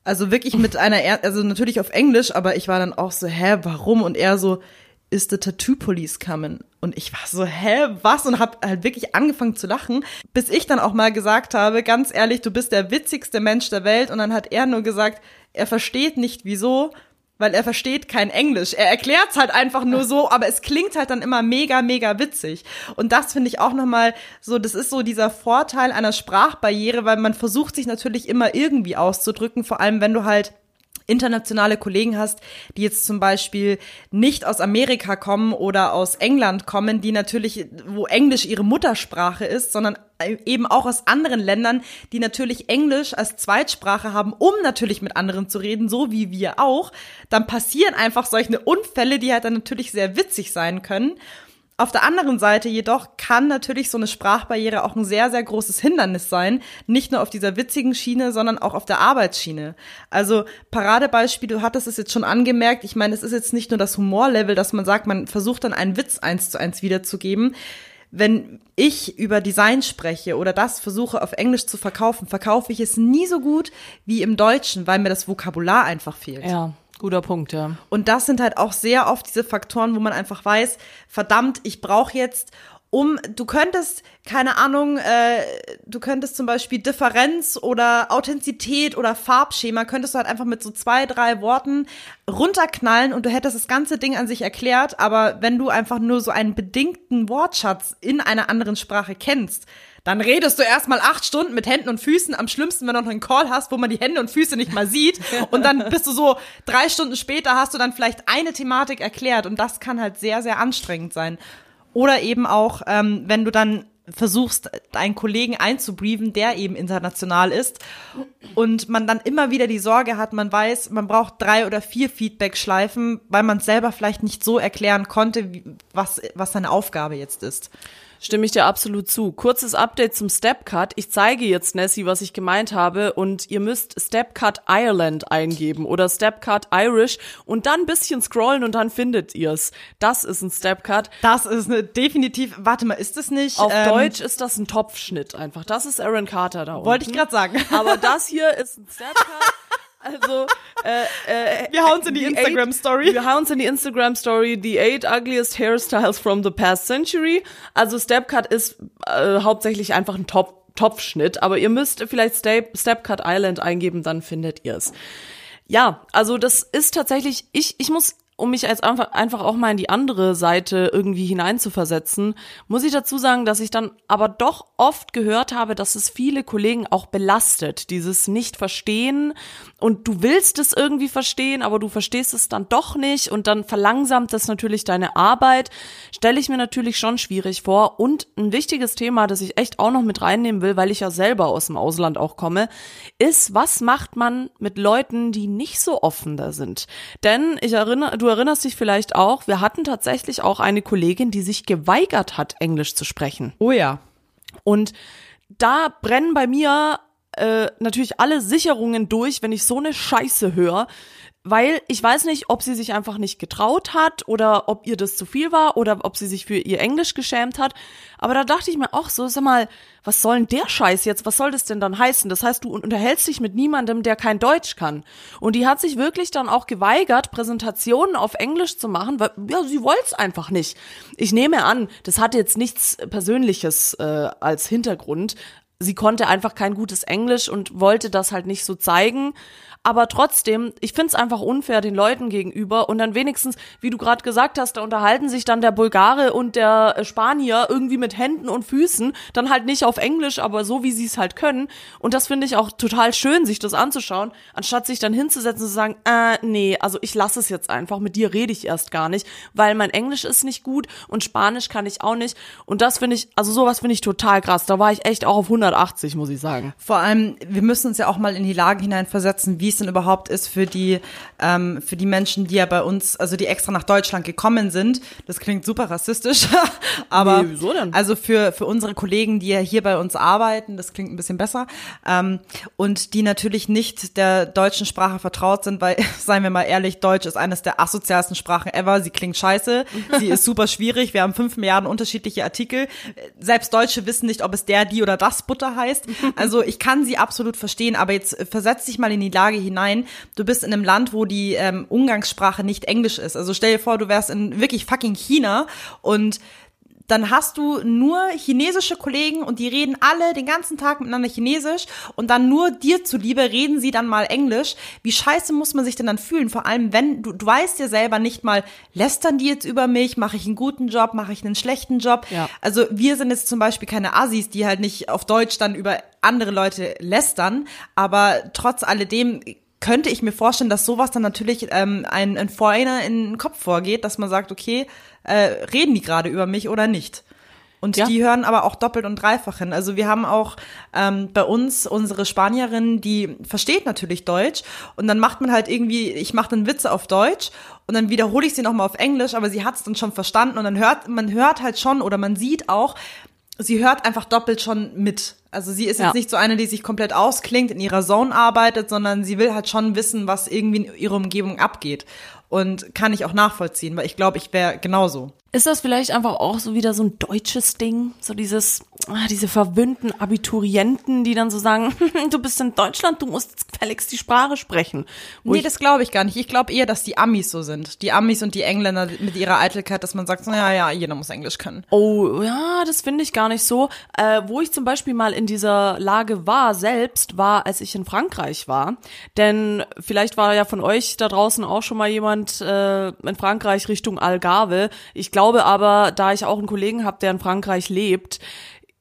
Also wirklich mit einer, er also natürlich auf Englisch, aber ich war dann auch so, hä, warum? Und er so, ist the Tattoo Police coming? Und ich war so, hä, was? Und hab halt wirklich angefangen zu lachen, bis ich dann auch mal gesagt habe, ganz ehrlich, du bist der witzigste Mensch der Welt. Und dann hat er nur gesagt, er versteht nicht wieso, weil er versteht kein Englisch. Er erklärt's halt einfach nur so, aber es klingt halt dann immer mega, mega witzig. Und das finde ich auch nochmal so, das ist so dieser Vorteil einer Sprachbarriere, weil man versucht sich natürlich immer irgendwie auszudrücken, vor allem wenn du halt internationale Kollegen hast, die jetzt zum Beispiel nicht aus Amerika kommen oder aus England kommen, die natürlich, wo Englisch ihre Muttersprache ist, sondern eben auch aus anderen Ländern, die natürlich Englisch als Zweitsprache haben, um natürlich mit anderen zu reden, so wie wir auch, dann passieren einfach solche Unfälle, die halt dann natürlich sehr witzig sein können. Auf der anderen Seite jedoch kann natürlich so eine Sprachbarriere auch ein sehr, sehr großes Hindernis sein. Nicht nur auf dieser witzigen Schiene, sondern auch auf der Arbeitsschiene. Also Paradebeispiel, du hattest es jetzt schon angemerkt. Ich meine, es ist jetzt nicht nur das Humorlevel, dass man sagt, man versucht dann einen Witz eins zu eins wiederzugeben. Wenn ich über Design spreche oder das versuche auf Englisch zu verkaufen, verkaufe ich es nie so gut wie im Deutschen, weil mir das Vokabular einfach fehlt. Ja. Guter Punkt, ja. Und das sind halt auch sehr oft diese Faktoren, wo man einfach weiß, verdammt, ich brauche jetzt um, du könntest, keine Ahnung, äh, du könntest zum Beispiel Differenz oder Authentizität oder Farbschema, könntest du halt einfach mit so zwei, drei Worten runterknallen und du hättest das ganze Ding an sich erklärt, aber wenn du einfach nur so einen bedingten Wortschatz in einer anderen Sprache kennst, dann redest du erstmal acht Stunden mit Händen und Füßen. Am schlimmsten, wenn du noch einen Call hast, wo man die Hände und Füße nicht mal sieht. Und dann bist du so drei Stunden später hast du dann vielleicht eine Thematik erklärt. Und das kann halt sehr, sehr anstrengend sein. Oder eben auch, ähm, wenn du dann versuchst, einen Kollegen einzubrieven, der eben international ist und man dann immer wieder die Sorge hat, man weiß, man braucht drei oder vier Feedback-Schleifen, weil man es selber vielleicht nicht so erklären konnte, was, was seine Aufgabe jetzt ist. Stimme ich dir absolut zu. Kurzes Update zum Stepcut. Ich zeige jetzt Nessie, was ich gemeint habe und ihr müsst Stepcut Ireland eingeben oder Stepcut Irish und dann ein bisschen scrollen und dann findet ihr's. Das ist ein Stepcut. Das ist eine definitiv, warte mal, ist das nicht? Auf ähm, Deutsch ist das ein Topfschnitt einfach. Das ist Aaron Carter da unten. Wollte ich gerade sagen. Aber das hier ist ein Stepcut. Also, äh, äh, wir hauen in die, Instagram Story. Wir hauen in die Instagram Story. The eight ugliest hairstyles from the past century. Also Stepcut ist äh, hauptsächlich einfach ein Top Topfschnitt, aber ihr müsst vielleicht Step, Stepcut Island eingeben, dann findet ihr es. Ja, also das ist tatsächlich, ich, ich muss um mich als einfach, auch mal in die andere Seite irgendwie hineinzuversetzen, muss ich dazu sagen, dass ich dann aber doch oft gehört habe, dass es viele Kollegen auch belastet, dieses Nicht-Verstehen und du willst es irgendwie verstehen, aber du verstehst es dann doch nicht und dann verlangsamt das natürlich deine Arbeit, stelle ich mir natürlich schon schwierig vor und ein wichtiges Thema, das ich echt auch noch mit reinnehmen will, weil ich ja selber aus dem Ausland auch komme, ist, was macht man mit Leuten, die nicht so offen da sind? Denn ich erinnere, du du erinnerst dich vielleicht auch, wir hatten tatsächlich auch eine Kollegin, die sich geweigert hat, Englisch zu sprechen. Oh ja. Und da brennen bei mir äh, natürlich alle Sicherungen durch, wenn ich so eine Scheiße höre, weil ich weiß nicht, ob sie sich einfach nicht getraut hat oder ob ihr das zu viel war oder ob sie sich für ihr Englisch geschämt hat. Aber da dachte ich mir auch so, sag mal, was soll denn der Scheiß jetzt? Was soll das denn dann heißen? Das heißt, du unterhältst dich mit niemandem, der kein Deutsch kann. Und die hat sich wirklich dann auch geweigert, Präsentationen auf Englisch zu machen, weil ja, sie wollte es einfach nicht. Ich nehme an, das hatte jetzt nichts Persönliches äh, als Hintergrund. Sie konnte einfach kein gutes Englisch und wollte das halt nicht so zeigen aber trotzdem, ich find's einfach unfair den Leuten gegenüber und dann wenigstens, wie du gerade gesagt hast, da unterhalten sich dann der Bulgare und der äh, Spanier irgendwie mit Händen und Füßen, dann halt nicht auf Englisch, aber so wie sie es halt können. Und das finde ich auch total schön, sich das anzuschauen, anstatt sich dann hinzusetzen und zu sagen, äh, nee, also ich lasse es jetzt einfach, mit dir rede ich erst gar nicht, weil mein Englisch ist nicht gut und Spanisch kann ich auch nicht. Und das finde ich, also sowas finde ich total krass, da war ich echt auch auf 180, muss ich sagen. Vor allem, wir müssen uns ja auch mal in die Lage hineinversetzen, wie es denn überhaupt ist für die, ähm, für die Menschen, die ja bei uns, also die extra nach Deutschland gekommen sind. Das klingt super rassistisch, aber Nee, wieso denn? also für, für unsere Kollegen, die ja hier bei uns arbeiten, das klingt ein bisschen besser, ähm, und die natürlich nicht der deutschen Sprache vertraut sind, weil, seien wir mal ehrlich, Deutsch ist eines der asozialsten Sprachen ever. Sie klingt scheiße, sie ist super schwierig, wir haben fünf Milliarden unterschiedliche Artikel. Selbst Deutsche wissen nicht, ob es der, die oder das Butter heißt. Also ich kann sie absolut verstehen, aber jetzt versetz dich mal in die Lage hinein. Du bist in einem Land, wo die ähm, Umgangssprache nicht Englisch ist. Also stell dir vor, du wärst in wirklich fucking China und dann hast du nur chinesische Kollegen und die reden alle den ganzen Tag miteinander Chinesisch und dann nur dir zuliebe reden sie dann mal Englisch. Wie scheiße muss man sich denn dann fühlen? Vor allem, wenn du, du weißt ja selber nicht mal, lästern die jetzt über mich, mache ich einen guten Job, mache ich einen schlechten Job. Ja. Also wir sind jetzt zum Beispiel keine Assis, die halt nicht auf Deutsch dann über andere Leute lästern, aber trotz alledem könnte ich mir vorstellen, dass sowas dann natürlich ähm, ein, ein Foreigner in den Kopf vorgeht, dass man sagt, okay, äh, reden die gerade über mich oder nicht? Und Ja. die hören aber auch doppelt und dreifach hin. Also wir haben auch ähm, bei uns unsere Spanierin, die versteht natürlich Deutsch und dann macht man halt irgendwie, ich mache dann Witze auf Deutsch und dann wiederhole ich sie nochmal auf Englisch, aber sie hat es dann schon verstanden und dann hört, man hört halt schon oder man sieht auch, sie hört einfach doppelt schon mit. Also sie ist Ja. jetzt nicht so eine, die sich komplett ausklingt, in ihrer Zone arbeitet, sondern sie will halt schon wissen, was irgendwie in ihrer Umgebung abgeht. Und kann ich auch nachvollziehen, weil ich glaube, ich wäre genauso. Ist das vielleicht einfach auch so wieder so ein deutsches Ding? So dieses, ah, diese verwöhnten Abiturienten, die dann so sagen, du bist in Deutschland, du musst jetzt gefälligst die Sprache sprechen. Wo nee, das glaube ich gar nicht. Ich glaube eher, dass die Amis so sind. Die Amis und die Engländer mit ihrer Eitelkeit, dass man sagt, so, ja, ja, jeder muss Englisch können. Oh, ja, das finde ich gar nicht so. Äh, wo ich zum Beispiel mal in dieser Lage war, selbst, war, als ich in Frankreich war. Denn vielleicht war ja von euch da draußen auch schon mal jemand äh, in Frankreich Richtung Algarve. Ich glaube aber, da ich auch einen Kollegen habe, der in Frankreich lebt,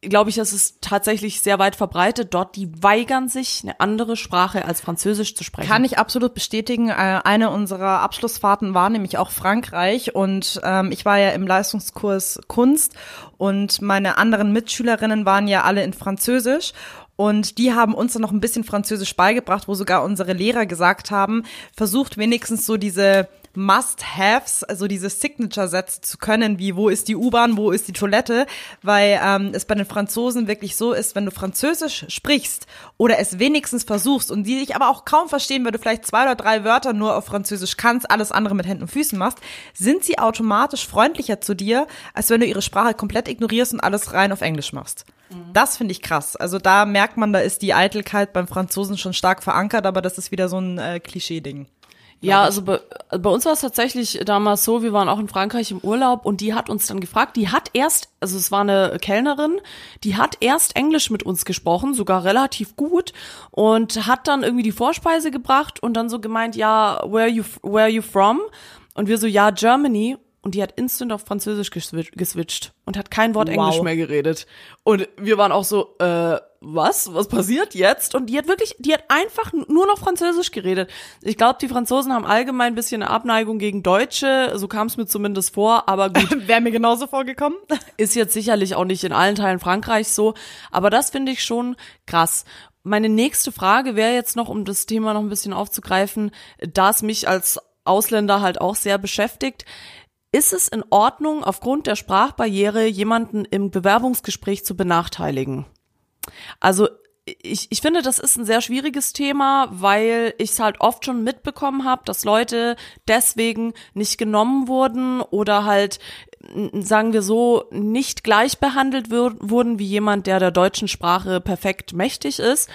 glaube ich, das ist tatsächlich sehr weit verbreitet. Dort, die weigern sich, eine andere Sprache als Französisch zu sprechen. Kann ich absolut bestätigen. Äh, Eine unserer Abschlussfahrten war nämlich auch Frankreich und ähm, ich war ja im Leistungskurs Kunst und meine anderen Mitschülerinnen waren ja alle in Französisch. Und die haben uns dann noch ein bisschen Französisch beigebracht, wo sogar unsere Lehrer gesagt haben, versucht wenigstens so diese Must-Haves, also diese Signature-Sätze zu können, wie wo ist die U-Bahn, wo ist die Toilette, weil ähm, es bei den Franzosen wirklich so ist, wenn du Französisch sprichst oder es wenigstens versuchst und die dich aber auch kaum verstehen, weil du vielleicht zwei oder drei Wörter nur auf Französisch kannst, alles andere mit Händen und Füßen machst, sind sie automatisch freundlicher zu dir, als wenn du ihre Sprache komplett ignorierst und alles rein auf Englisch machst. Das finde ich krass. Also da merkt man, da ist die Eitelkeit beim Franzosen schon stark verankert, aber das ist wieder so ein äh, Klischee-Ding. Ja, also bei, bei uns war es tatsächlich damals so, wir waren auch in Frankreich im Urlaub und die hat uns dann gefragt, die hat erst, also es war eine Kellnerin, die hat erst Englisch mit uns gesprochen, sogar relativ gut und hat dann irgendwie die Vorspeise gebracht und dann so gemeint, ja, where you, where you from? Und wir so, ja, Germany. Und die hat instant auf Französisch geswi- geswitcht und hat kein Wort Wow. Englisch mehr geredet. Und wir waren auch so, äh, was? Was passiert jetzt? Und die hat wirklich, die hat einfach nur noch Französisch geredet. Ich glaube, die Franzosen haben allgemein ein bisschen eine Abneigung gegen Deutsche. So kam es mir zumindest vor. Aber gut, Wäre mir genauso vorgekommen. ist jetzt sicherlich auch nicht in allen Teilen Frankreichs so. Aber das finde ich schon krass. Meine nächste Frage wäre jetzt noch, um das Thema noch ein bisschen aufzugreifen, da es mich als Ausländer halt auch sehr beschäftigt. Ist es in Ordnung, aufgrund der Sprachbarriere jemanden im Bewerbungsgespräch zu benachteiligen? Also ich, ich finde, das ist ein sehr schwieriges Thema, weil ich es halt oft schon mitbekommen habe, dass Leute deswegen nicht genommen wurden oder halt, sagen wir so, nicht gleich behandelt wurden wie jemand, der der deutschen Sprache perfekt mächtig ist.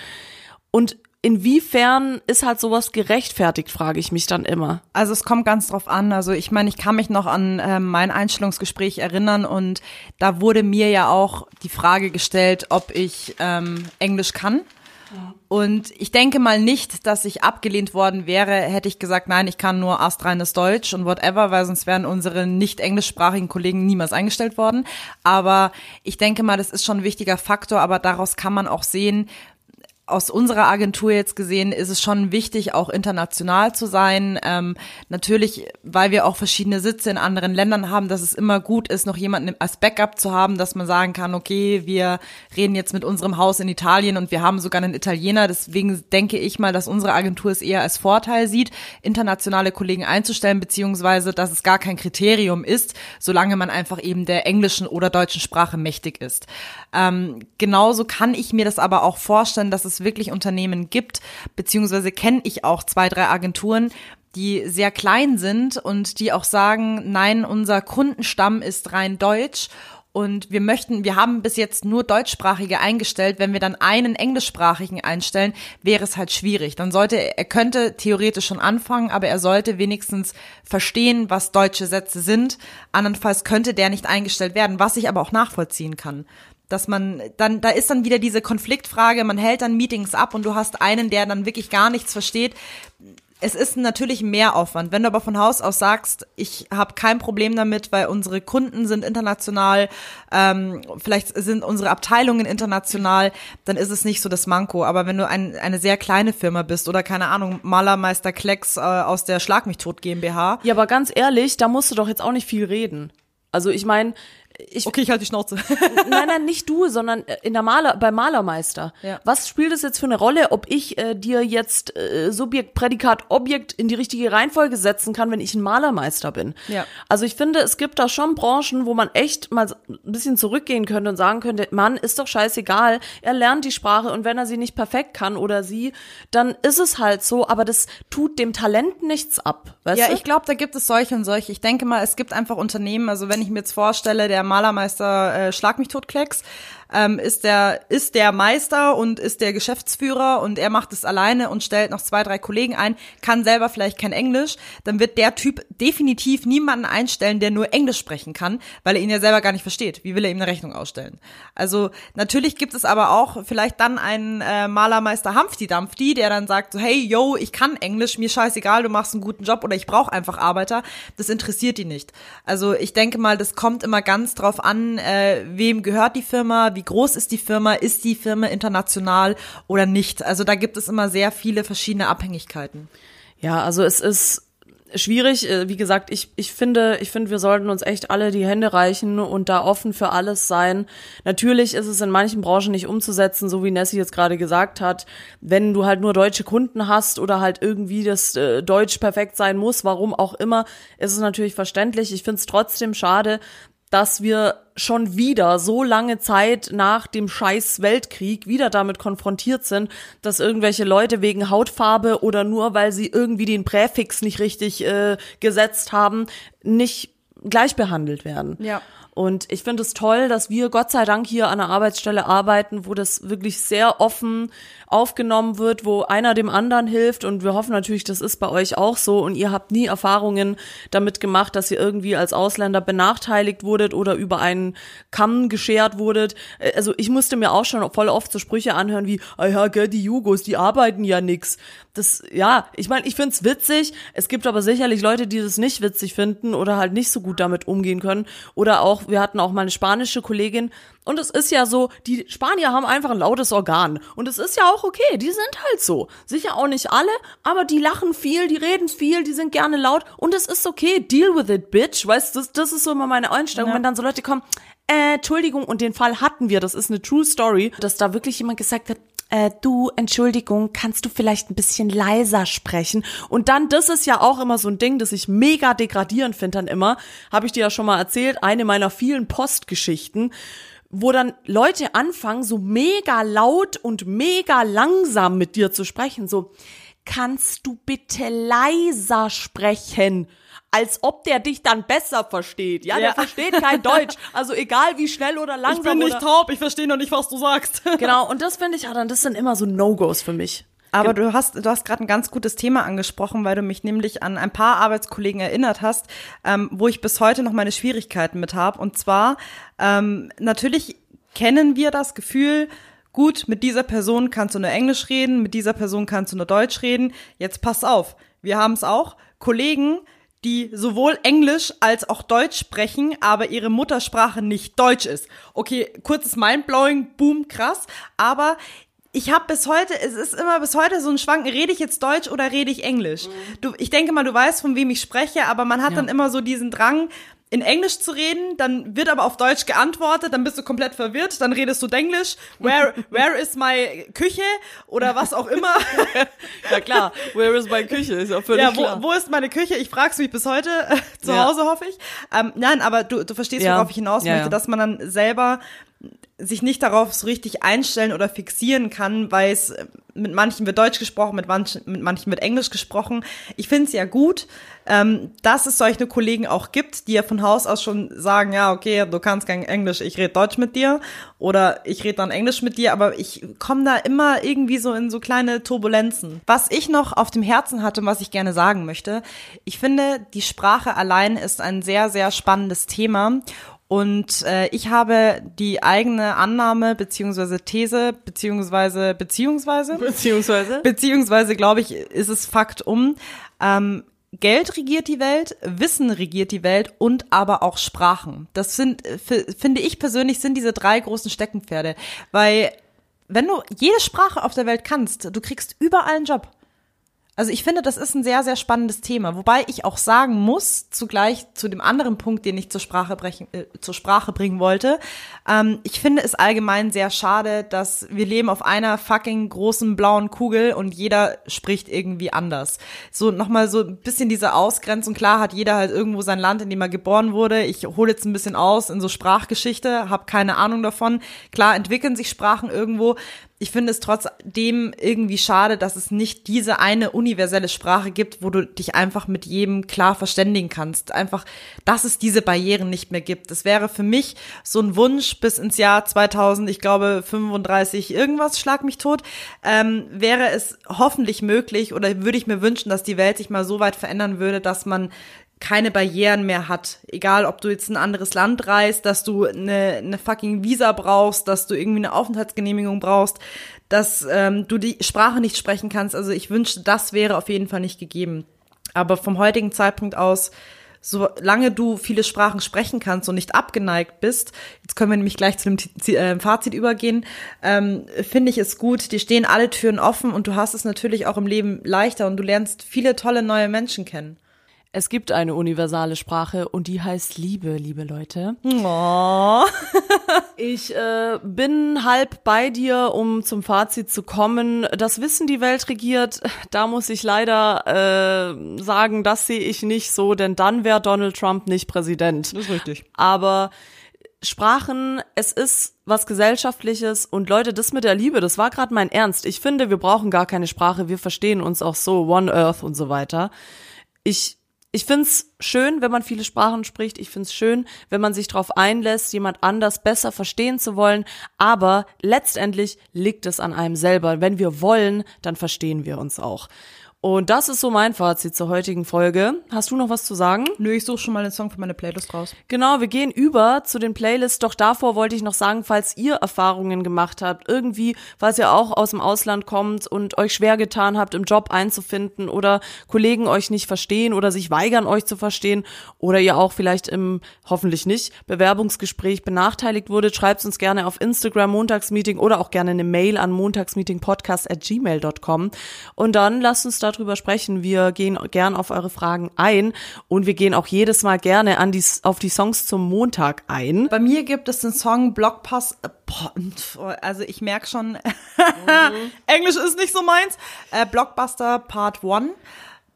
Und inwiefern ist halt sowas gerechtfertigt, frage ich mich dann immer. Also es kommt ganz drauf an. Also ich meine, ich kann mich noch an ähm, mein Einstellungsgespräch erinnern und da wurde mir ja auch die Frage gestellt, ob ich ähm, Englisch kann. Und ich denke mal nicht, dass ich abgelehnt worden wäre, hätte ich gesagt, nein, ich kann nur astreines Deutsch und whatever, weil sonst wären unsere nicht englischsprachigen Kollegen niemals eingestellt worden. Aber ich denke mal, das ist schon ein wichtiger Faktor, aber daraus kann man auch sehen, aus unserer Agentur jetzt gesehen ist es schon wichtig, auch international zu sein. Ähm, natürlich, weil wir auch verschiedene Sitze in anderen Ländern haben, dass es immer gut ist, noch jemanden als Backup zu haben, dass man sagen kann, okay, wir reden jetzt mit unserem Haus in Italien und wir haben sogar einen Italiener. Deswegen denke ich mal, dass unsere Agentur es eher als Vorteil sieht, internationale Kollegen einzustellen, beziehungsweise, dass es gar kein Kriterium ist, solange man einfach eben der englischen oder deutschen Sprache mächtig ist. Ähm, genauso kann ich mir das aber auch vorstellen, dass es wirklich Unternehmen gibt, beziehungsweise kenne ich auch zwei, drei Agenturen, die sehr klein sind und die auch sagen, nein, unser Kundenstamm ist rein deutsch und wir möchten, wir haben bis jetzt nur deutschsprachige eingestellt. Wenn wir dann einen englischsprachigen einstellen, wäre es halt schwierig. Dann sollte, er könnte theoretisch schon anfangen, aber er sollte wenigstens verstehen, was deutsche Sätze sind. Andernfalls könnte der nicht eingestellt werden, was ich aber auch nachvollziehen kann dass man dann, da ist dann wieder diese Konfliktfrage, man hält dann Meetings ab und du hast einen, der dann wirklich gar nichts versteht es ist natürlich mehr Aufwand. Wenn du aber von Haus aus sagst, ich habe kein Problem damit, weil unsere Kunden sind international, ähm, vielleicht sind unsere Abteilungen international, dann ist es nicht so das Manko. Aber wenn du ein, eine sehr kleine Firma bist oder keine Ahnung, Malermeister Klecks äh, aus der Schlag mich tot GmbH. Ja, aber ganz ehrlich, da musst du doch jetzt auch nicht viel reden. Also ich meine, ich, okay, ich halte die Schnauze. nein, nein, nicht du, sondern äh, in der Maler, bei Malermeister. Ja. Was spielt es jetzt für eine Rolle, ob ich äh, dir jetzt äh, Subjekt, Prädikat, Objekt in die richtige Reihenfolge setzen kann, wenn ich ein Malermeister bin? Ja. Also ich finde, es gibt da schon Branchen, wo man echt mal ein bisschen zurückgehen könnte und sagen könnte, Mann, ist doch scheißegal, er lernt die Sprache und wenn er sie nicht perfekt kann oder sie, dann ist es halt so, aber das tut dem Talent nichts ab. Weißt ja, du? ich glaube, da gibt es solche und solche. Ich denke mal, es gibt einfach Unternehmen, also wenn ich mir jetzt vorstelle, der Malermeister äh, Schlag mich tot Klecks ähm, ist der ist der Meister und ist der Geschäftsführer und er macht es alleine und stellt noch zwei drei Kollegen ein, kann selber vielleicht kein Englisch, dann wird der Typ definitiv niemanden einstellen, der nur Englisch sprechen kann, weil er ihn ja selber gar nicht versteht. Wie will er ihm eine Rechnung ausstellen? Also natürlich gibt es aber auch vielleicht dann einen äh, Malermeister Humpty Dumpty, der dann sagt so hey yo ich kann Englisch, mir scheißegal, du machst einen guten Job oder ich brauche einfach Arbeiter. Das interessiert die nicht. Also ich denke mal, das kommt immer ganz drauf an, äh, wem gehört die Firma, wie wie groß ist die Firma, ist die Firma international oder nicht. Also da gibt es immer sehr viele verschiedene Abhängigkeiten. Ja, also es ist schwierig. Äh, wie gesagt, ich, ich finde, ich finde, wir sollten uns echt alle die Hände reichen und da offen für alles sein. Natürlich ist es in manchen Branchen nicht umzusetzen, so wie Nessie jetzt gerade gesagt hat. Wenn du halt nur deutsche Kunden hast oder halt irgendwie das äh, Deutsch perfekt sein muss, warum auch immer, ist es natürlich verständlich. Ich finde es trotzdem schade, dass wir schon wieder so lange Zeit nach dem scheiß Weltkrieg wieder damit konfrontiert sind, dass irgendwelche Leute wegen Hautfarbe oder nur weil sie irgendwie den Präfix nicht richtig äh, gesetzt haben, nicht gleich behandelt werden. Ja. Und ich finde es toll, dass wir Gott sei Dank hier an einer Arbeitsstelle arbeiten, wo das wirklich sehr offen aufgenommen wird, wo einer dem anderen hilft. Und wir hoffen natürlich, das ist bei euch auch so. Und ihr habt nie Erfahrungen damit gemacht, dass ihr irgendwie als Ausländer benachteiligt wurdet oder über einen Kamm geschert wurdet. Äh, also ich musste mir auch schon voll oft so Sprüche anhören wie, ah ja, gell, die Jugos, die arbeiten ja nix. Das, ja, ich meine, ich find's witzig. Es gibt aber sicherlich Leute, die das nicht witzig finden oder halt nicht so gut damit umgehen können. Oder auch auch, wir hatten auch mal eine spanische Kollegin und es ist ja so, die Spanier haben einfach ein lautes Organ und es ist ja auch okay, die sind halt so. Sicher auch nicht alle, aber die lachen viel, die reden viel, die sind gerne laut und es ist okay, deal with it, bitch. Weißt du, das, das ist so immer meine Einstellung, ja. wenn dann so Leute kommen, äh, Entschuldigung, und den Fall hatten wir, das ist eine true story, dass da wirklich jemand gesagt hat, äh, du, Entschuldigung, kannst du vielleicht ein bisschen leiser sprechen? Und dann, das ist ja auch immer so ein Ding, das ich mega degradierend finde dann immer, habe ich dir ja schon mal erzählt, eine meiner vielen Postgeschichten, wo dann Leute anfangen, so mega laut und mega langsam mit dir zu sprechen, so, kannst du bitte leiser sprechen? als ob der dich dann besser versteht. Ja, ja. der versteht kein Deutsch. Also egal wie schnell oder langsam. Ich bin nicht taub, ich verstehe noch nicht, was du sagst. Genau, und das finde ich ja dann, das sind immer so No-Gos für mich. Aber du hast, du hast gerade ein ganz gutes Thema angesprochen, weil du mich nämlich an ein paar Arbeitskollegen erinnert hast, ähm, wo ich bis heute noch meine Schwierigkeiten mit habe. Und zwar, ähm, natürlich kennen wir das Gefühl, gut, mit dieser Person kannst du nur Englisch reden, mit dieser Person kannst du nur Deutsch reden. Jetzt pass auf, wir haben es auch. Kollegen, die sowohl Englisch als auch Deutsch sprechen, aber ihre Muttersprache nicht Deutsch ist. Okay, kurzes Mindblowing, boom, krass, aber ich habe bis heute, es ist immer bis heute so ein Schwanken, rede ich jetzt Deutsch oder rede ich Englisch? Du, ich denke mal, du weißt, von wem ich spreche, aber man hat Ja. dann immer so diesen Drang, in Englisch zu reden, dann wird aber auf Deutsch geantwortet, dann bist du komplett verwirrt, dann redest du Denglisch, where, where is my Küche oder was auch immer. Ja klar, where is my Küche? Ist ja völlig Ja, klar. wo, wo ist meine Küche? Ich frag's mich bis heute zu Ja. Hause, hoffe ich. Ähm, nein, aber du, du verstehst, Ja. worauf ich hinaus Ja, möchte, ja. dass man dann selber sich nicht darauf so richtig einstellen oder fixieren kann, weil es äh, mit manchen wird Deutsch gesprochen, mit manchen, mit manchen wird Englisch gesprochen. Ich finde es ja gut, ähm, dass es solche Kollegen auch gibt, die ja von Haus aus schon sagen, ja, okay, du kannst kein Englisch, ich rede Deutsch mit dir oder ich rede dann Englisch mit dir, aber ich komme da immer irgendwie so in so kleine Turbulenzen. Was ich noch auf dem Herzen hatte und was ich gerne sagen möchte, ich finde, die Sprache allein ist ein sehr, sehr spannendes Thema und äh, ich habe die eigene Annahme beziehungsweise These beziehungsweise beziehungsweise Beziehungsweise? beziehungsweise glaube ich ist es Fakt um ähm, Geld regiert die Welt, Wissen regiert die Welt und aber auch Sprachen. Das sind, äh, finde ich persönlich, sind diese drei großen Steckenpferde. Weil wenn du jede Sprache auf der Welt kannst, du kriegst überall einen Job. Also ich finde, das ist ein sehr, sehr spannendes Thema. Wobei ich auch sagen muss, zugleich zu dem anderen Punkt, den ich zur Sprache, brechen, äh, zur Sprache bringen wollte, ähm, ich finde es allgemein sehr schade, dass wir leben auf einer fucking großen blauen Kugel und jeder spricht irgendwie anders. So nochmal so ein bisschen diese Ausgrenzung. Klar hat jeder halt irgendwo sein Land, in dem er geboren wurde. Ich hole jetzt ein bisschen aus in so Sprachgeschichte, habe keine Ahnung davon. Klar entwickeln sich Sprachen irgendwo. Ich finde es trotzdem irgendwie schade, dass es nicht diese eine universelle Sprache gibt, wo du dich einfach mit jedem klar verständigen kannst. Einfach, dass es diese Barrieren nicht mehr gibt. Das wäre für mich so ein Wunsch bis ins Jahr 2000, ich glaube 35 irgendwas, schlag mich tot, ähm, wäre es hoffentlich möglich oder würde ich mir wünschen, dass die Welt sich mal so weit verändern würde, dass man keine Barrieren mehr hat. Egal, ob du jetzt ein anderes Land reist, dass du eine, eine fucking Visa brauchst, dass du irgendwie eine Aufenthaltsgenehmigung brauchst, dass ähm, du die Sprache nicht sprechen kannst. Also ich wünschte, das wäre auf jeden Fall nicht gegeben. Aber vom heutigen Zeitpunkt aus, solange du viele Sprachen sprechen kannst und nicht abgeneigt bist, jetzt können wir nämlich gleich zu dem äh, Fazit übergehen, ähm, finde ich es gut, dir stehen alle Türen offen und du hast es natürlich auch im Leben leichter und du lernst viele tolle neue Menschen kennen. Es gibt eine universale Sprache und die heißt Liebe, liebe Leute. Oh. Ich äh, bin halb bei dir, um zum Fazit zu kommen. Das Wissen die Welt regiert, da muss ich leider äh, sagen, das sehe ich nicht so, denn dann wäre Donald Trump nicht Präsident. Das ist richtig. Aber Sprachen, es ist was Gesellschaftliches und Leute, das mit der Liebe, das war gerade mein Ernst. Ich finde, wir brauchen gar keine Sprache, wir verstehen uns auch so, One Earth und so weiter. Ich ich find's schön, wenn man viele Sprachen spricht. Ich find's schön, wenn man sich darauf einlässt, jemand anders besser verstehen zu wollen. Aber letztendlich liegt es an einem selber. Wenn wir wollen, dann verstehen wir uns auch. Und das ist so mein Fazit zur heutigen Folge. Hast du noch was zu sagen? Nö, ich suche schon mal einen Song für meine Playlist raus. Genau, wir gehen über zu den Playlists. Doch davor wollte ich noch sagen, falls ihr Erfahrungen gemacht habt, irgendwie, falls ihr auch aus dem Ausland kommt und euch schwer getan habt, im Job einzufinden oder Kollegen euch nicht verstehen oder sich weigern, euch zu verstehen oder ihr auch vielleicht im, hoffentlich nicht, Bewerbungsgespräch benachteiligt wurdet, schreibt uns gerne auf Instagram Montagsmeeting oder auch gerne eine Mail an montagsmeetingpodcast at gmail.com und dann lasst uns darüber sprechen. Wir gehen gern auf eure Fragen ein und wir gehen auch jedes Mal gerne an die, auf die Songs zum Montag ein. Bei mir gibt es den Song Blockpass. Äh, also ich merke schon, Englisch ist nicht so meins. Äh, Blockbuster Part 1.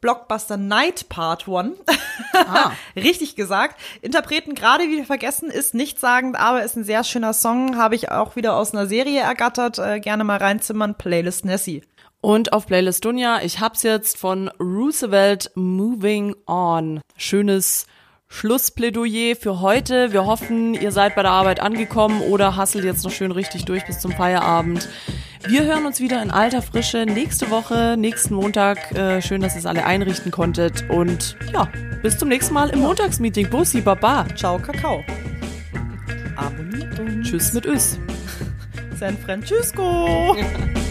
Blockbuster Night Part 1. Richtig gesagt. Interpreten gerade wieder vergessen, ist nichtssagend, aber ist ein sehr schöner Song. Habe ich auch wieder aus einer Serie ergattert. Äh, gerne mal reinzimmern. Playlist Nessie. Und auf Playlist Dunja, ich hab's jetzt von Roosevelt Moving On. Schönes Schlussplädoyer für heute. Wir hoffen, ihr seid bei der Arbeit angekommen oder hasselt jetzt noch schön richtig durch bis zum Feierabend. Wir hören uns wieder in alter Frische nächste Woche, nächsten Montag. Äh, schön, dass ihr es alle einrichten konntet. Und ja, bis zum nächsten Mal im Montagsmeeting. Bussi, Baba. Ciao, Kakao. Abonniert uns. Tschüss mit Ös. San Francisco.